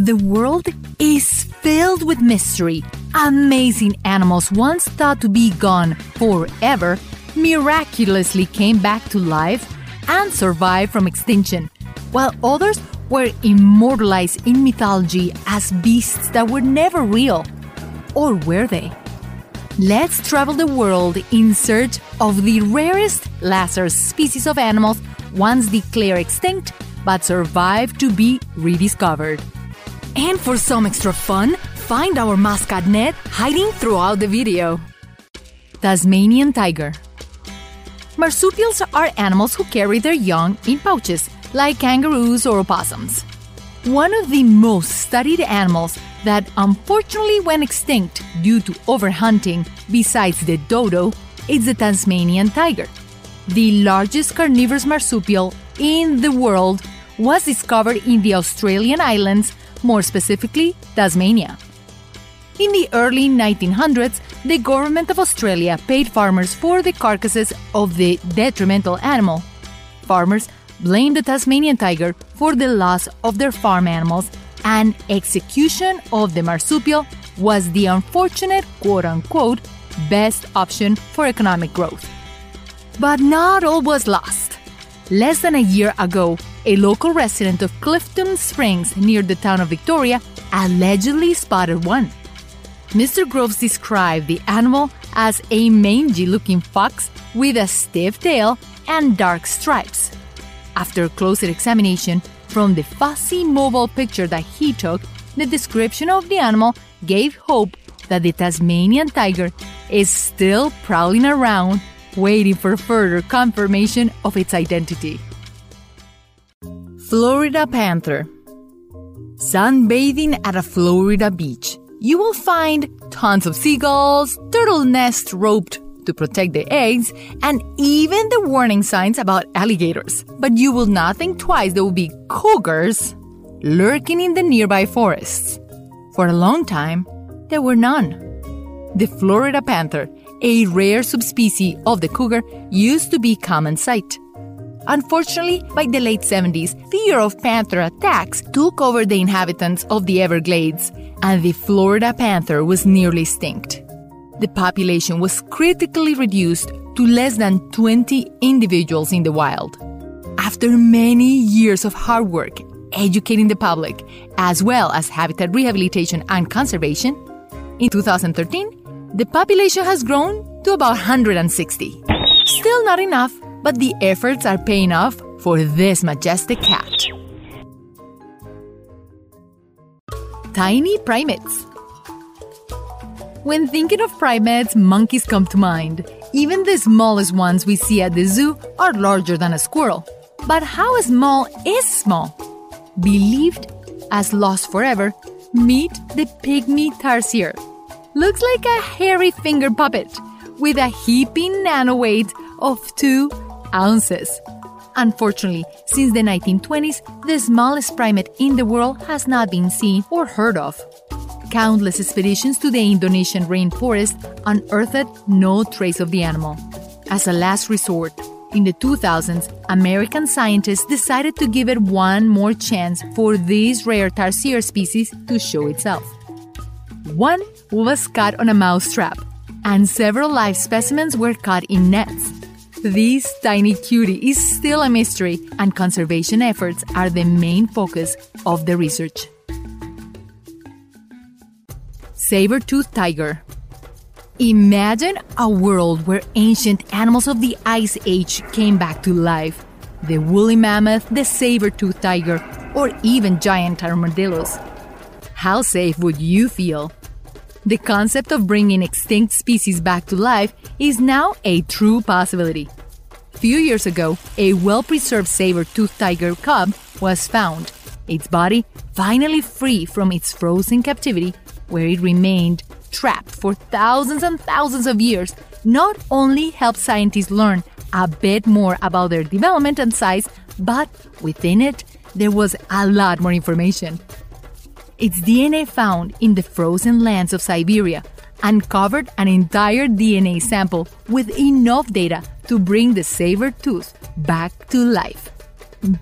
The world is filled with mystery. Amazing animals once thought to be gone forever miraculously came back to life and survived from extinction, while others were immortalized in mythology as beasts that were never real. Or were they? Let's travel the world in search of the rarest lesser species of animals once declared extinct but survived to be rediscovered. And for some extra fun, find our mascot Ned hiding throughout the video. Tasmanian Tiger Marsupials are animals who carry their young in pouches, like kangaroos or opossums. One of the most studied animals that unfortunately went extinct due to overhunting, besides the dodo, is the Tasmanian tiger. The largest carnivorous marsupial in the world was discovered in the Australian islands more specifically Tasmania. In the early 1900s, the government of Australia paid farmers for the carcasses of the detrimental animal. Farmers blamed the Tasmanian tiger for the loss of their farm animals, and execution of the marsupial was the unfortunate quote unquote best option for economic growth. But not all was lost. Less than a year ago, a local resident of Clifton Springs near the town of Victoria allegedly spotted one. Mr. Groves described the animal as a mangy looking fox with a stiff tail and dark stripes. After closer examination, from the fussy mobile picture that he took, the description of the animal gave hope that the Tasmanian tiger is still prowling around, waiting for further confirmation of its identity. Florida Panther Sunbathing at a Florida beach. You will find tons of seagulls, turtle nests roped to protect the eggs, and even the warning signs about alligators. But you will not think twice there will be cougars lurking in the nearby forests. For a long time, there were none. The Florida panther, a rare subspecies of the cougar, used to be common sight. Unfortunately, by the late 70s, fear of panther attacks took over the inhabitants of the Everglades, and the Florida panther was nearly extinct. The population was critically reduced to less than 20 individuals in the wild. After many years of hard work educating the public, as well as habitat rehabilitation and conservation, in 2013, the population has grown to about 160. Still not enough but the efforts are paying off for this majestic cat. Tiny primates. When thinking of primates, monkeys come to mind. Even the smallest ones we see at the zoo are larger than a squirrel. But how small is small? Believed as lost forever, meet the pygmy tarsier. Looks like a hairy finger puppet with a heaping nano weight of 2 ounces. Unfortunately, since the 1920s, the smallest primate in the world has not been seen or heard of. Countless expeditions to the Indonesian rainforest unearthed no trace of the animal. As a last resort, in the 2000s, American scientists decided to give it one more chance for this rare tarsier species to show itself. One was caught on a mousetrap, and several live specimens were caught in nets. This tiny cutie is still a mystery, and conservation efforts are the main focus of the research. Saber-toothed tiger. Imagine a world where ancient animals of the Ice Age came back to life. The woolly mammoth, the saber-toothed tiger, or even giant armadillos. How safe would you feel? The concept of bringing extinct species back to life is now a true possibility. Few years ago, a well-preserved saber-toothed tiger cub was found, its body finally free from its frozen captivity, where it remained trapped for thousands and thousands of years, not only helped scientists learn a bit more about their development and size, but within it, there was a lot more information. Its DNA found in the frozen lands of Siberia uncovered an entire DNA sample with enough data to bring the saber tooth back to life.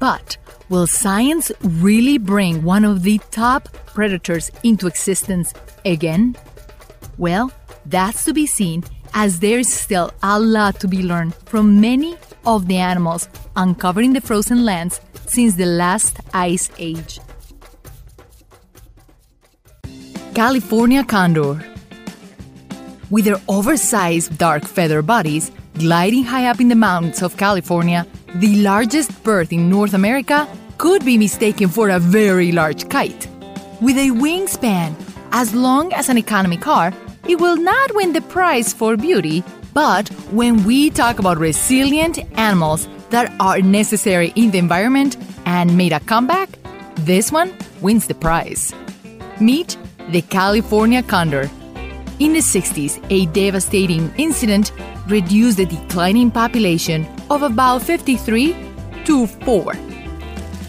But Will science really bring one of the top predators into existence again? Well, that's to be seen as there's still a lot to be learned from many of the animals uncovering the frozen lands since the last ice age. California condor. With their oversized dark feather bodies gliding high up in the mountains of California, the largest bird in North America could be mistaken for a very large kite. With a wingspan as long as an economy car, it will not win the prize for beauty, but when we talk about resilient animals that are necessary in the environment and made a comeback, this one wins the prize. Meet the California condor. In the 60s, a devastating incident reduced the declining population of about 53 to 4.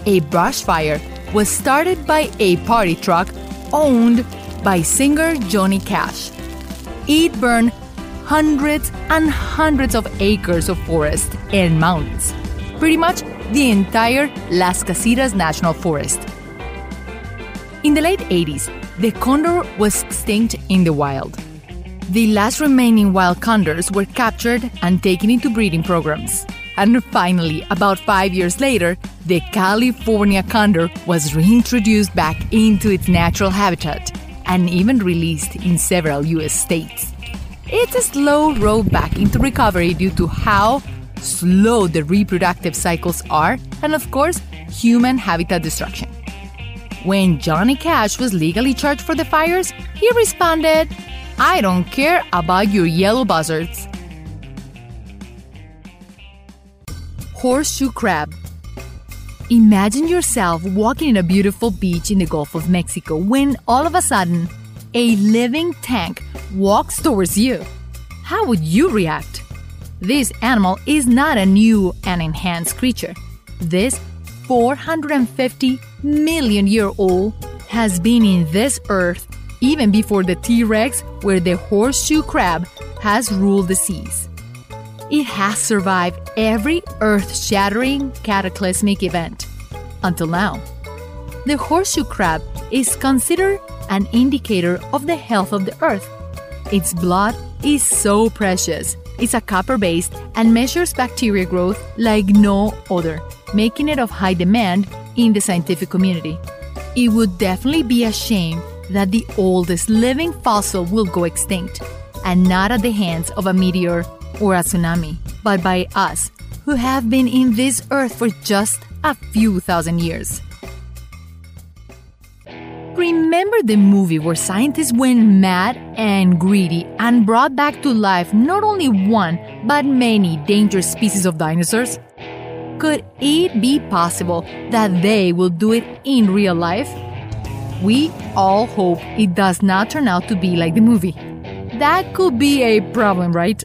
A brush fire was started by a party truck owned by singer Johnny Cash. It burned hundreds and hundreds of acres of forest and mountains, pretty much the entire Las Casitas National Forest. In the late 80s, the condor was extinct in the wild. The last remaining wild condors were captured and taken into breeding programs. And finally, about five years later, the California condor was reintroduced back into its natural habitat and even released in several US states. It's a slow road back into recovery due to how slow the reproductive cycles are, and of course, human habitat destruction. When Johnny Cash was legally charged for the fires, he responded, I don't care about your yellow buzzards. Horseshoe crab. Imagine yourself walking in a beautiful beach in the Gulf of Mexico when all of a sudden a living tank walks towards you. How would you react? This animal is not a new and enhanced creature. This 450 million year old has been in this earth even before the T Rex, where the horseshoe crab has ruled the seas. It has survived every earth shattering cataclysmic event until now. The horseshoe crab is considered an indicator of the health of the earth. Its blood is so precious. It's a copper based and measures bacteria growth like no other, making it of high demand in the scientific community. It would definitely be a shame that the oldest living fossil will go extinct, and not at the hands of a meteor or a tsunami, but by us, who have been in this earth for just a few thousand years. Remember the movie where scientists went mad and greedy and brought back to life not only one, but many dangerous species of dinosaurs? Could it be possible that they will do it in real life? We all hope it does not turn out to be like the movie. That could be a problem, right?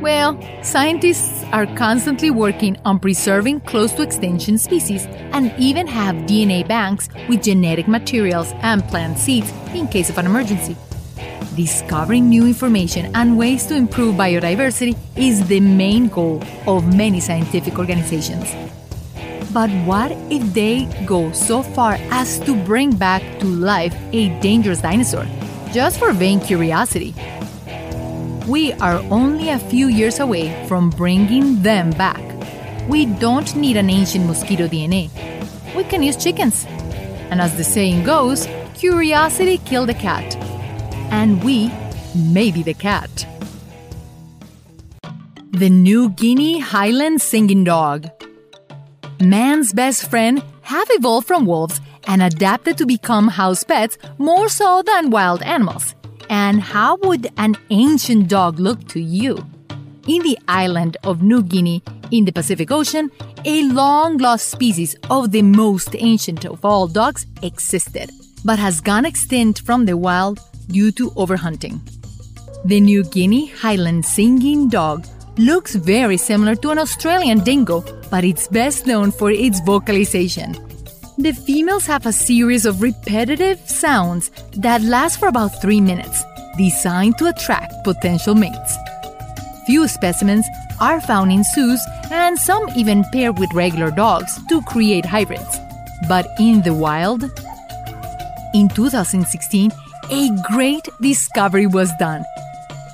Well, scientists are constantly working on preserving close to extinction species and even have DNA banks with genetic materials and plant seeds in case of an emergency. Discovering new information and ways to improve biodiversity is the main goal of many scientific organizations. But what if they go so far as to bring back to life a dangerous dinosaur just for vain curiosity? We are only a few years away from bringing them back. We don't need an ancient mosquito DNA. We can use chickens. And as the saying goes, curiosity killed the cat. And we may be the cat. The New Guinea Highland Singing Dog. Man's best friend have evolved from wolves and adapted to become house pets more so than wild animals. And how would an ancient dog look to you? In the island of New Guinea in the Pacific Ocean, a long lost species of the most ancient of all dogs existed, but has gone extinct from the wild due to overhunting. The New Guinea Highland Singing Dog looks very similar to an Australian dingo, but it's best known for its vocalization. The females have a series of repetitive sounds that last for about three minutes, designed to attract potential mates. Few specimens are found in zoos and some even pair with regular dogs to create hybrids. But in the wild, in 2016, a great discovery was done.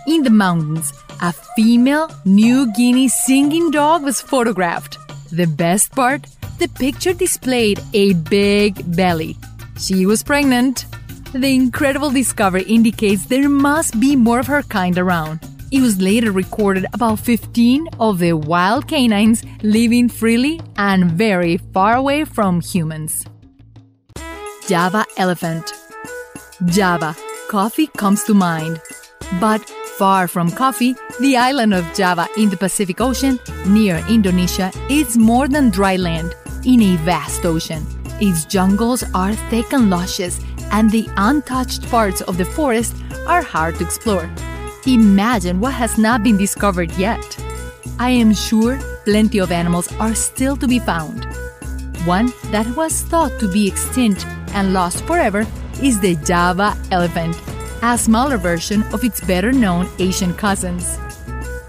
In the mountains, a female New Guinea singing dog was photographed. The best part? The picture displayed a big belly. She was pregnant. The incredible discovery indicates there must be more of her kind around. It was later recorded about 15 of the wild canines living freely and very far away from humans. Java elephant. Java. Coffee comes to mind. But far from coffee, the island of Java in the Pacific Ocean, near Indonesia, is more than dry land in a vast ocean. Its jungles are thick and luscious, and the untouched parts of the forest are hard to explore. Imagine what has not been discovered yet. I am sure plenty of animals are still to be found. One that was thought to be extinct and lost forever is the Java elephant, a smaller version of its better known Asian cousins.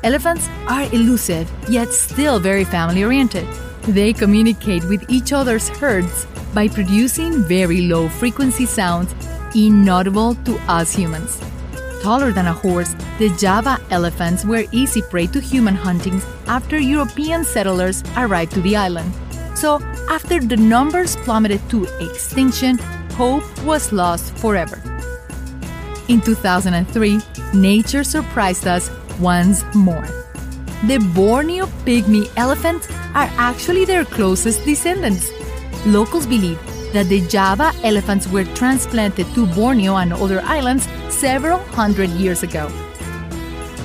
Elephants are elusive yet still very family oriented. They communicate with each other's herds by producing very low frequency sounds inaudible to us humans taller than a horse, the Java elephants were easy prey to human hunting after European settlers arrived to the island. So, after the numbers plummeted to extinction, hope was lost forever. In 2003, nature surprised us once more. The Borneo pygmy elephants are actually their closest descendants. Locals believe that the Java elephants were transplanted to Borneo and other islands several hundred years ago.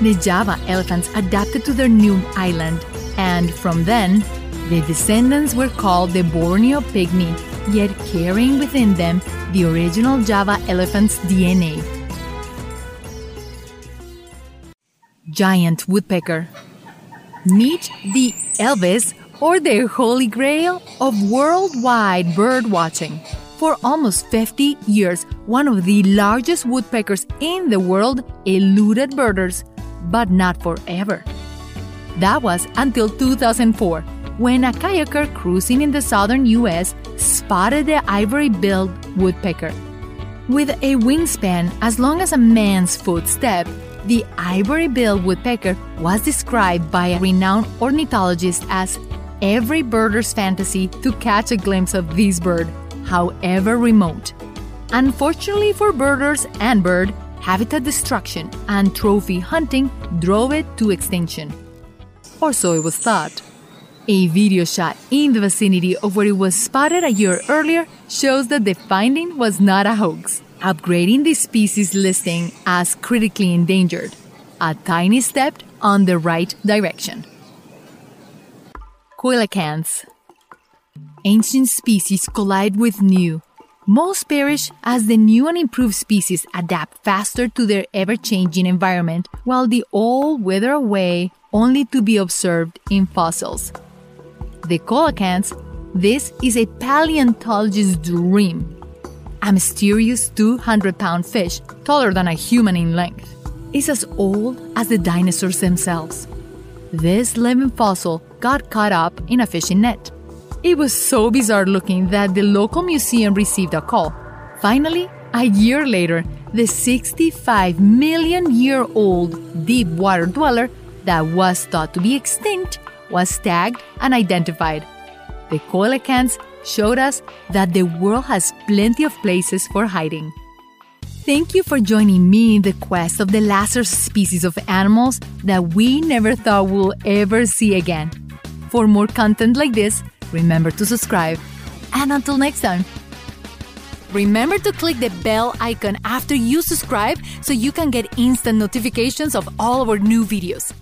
The Java elephants adapted to their new island, and from then, the descendants were called the Borneo pygmy, yet carrying within them the original Java elephant's DNA. Giant woodpecker. Meet the Elvis or the holy grail of worldwide bird watching. For almost 50 years, one of the largest woodpeckers in the world eluded birders, but not forever. That was until 2004, when a kayaker cruising in the southern US spotted the ivory billed woodpecker. With a wingspan as long as a man's footstep, the ivory billed woodpecker was described by a renowned ornithologist as every birder's fantasy to catch a glimpse of this bird, however remote. Unfortunately for birders and bird, habitat destruction and trophy hunting drove it to extinction. Or so it was thought. A video shot in the vicinity of where it was spotted a year earlier shows that the finding was not a hoax, upgrading the species listing as critically endangered. A tiny step on the right direction. Coelacanths. Ancient species collide with new. Most perish as the new and improved species adapt faster to their ever changing environment, while the old wither away only to be observed in fossils. The coelacanths, this is a paleontologist's dream. A mysterious 200 pound fish, taller than a human in length, is as old as the dinosaurs themselves. This living fossil got caught up in a fishing net. It was so bizarre looking that the local museum received a call. Finally, a year later, the 65 million year old deep water dweller that was thought to be extinct was tagged and identified. The coelacanths showed us that the world has plenty of places for hiding. Thank you for joining me in the quest of the lesser species of animals that we never thought we'll ever see again. For more content like this, remember to subscribe. And until next time, remember to click the bell icon after you subscribe so you can get instant notifications of all our new videos.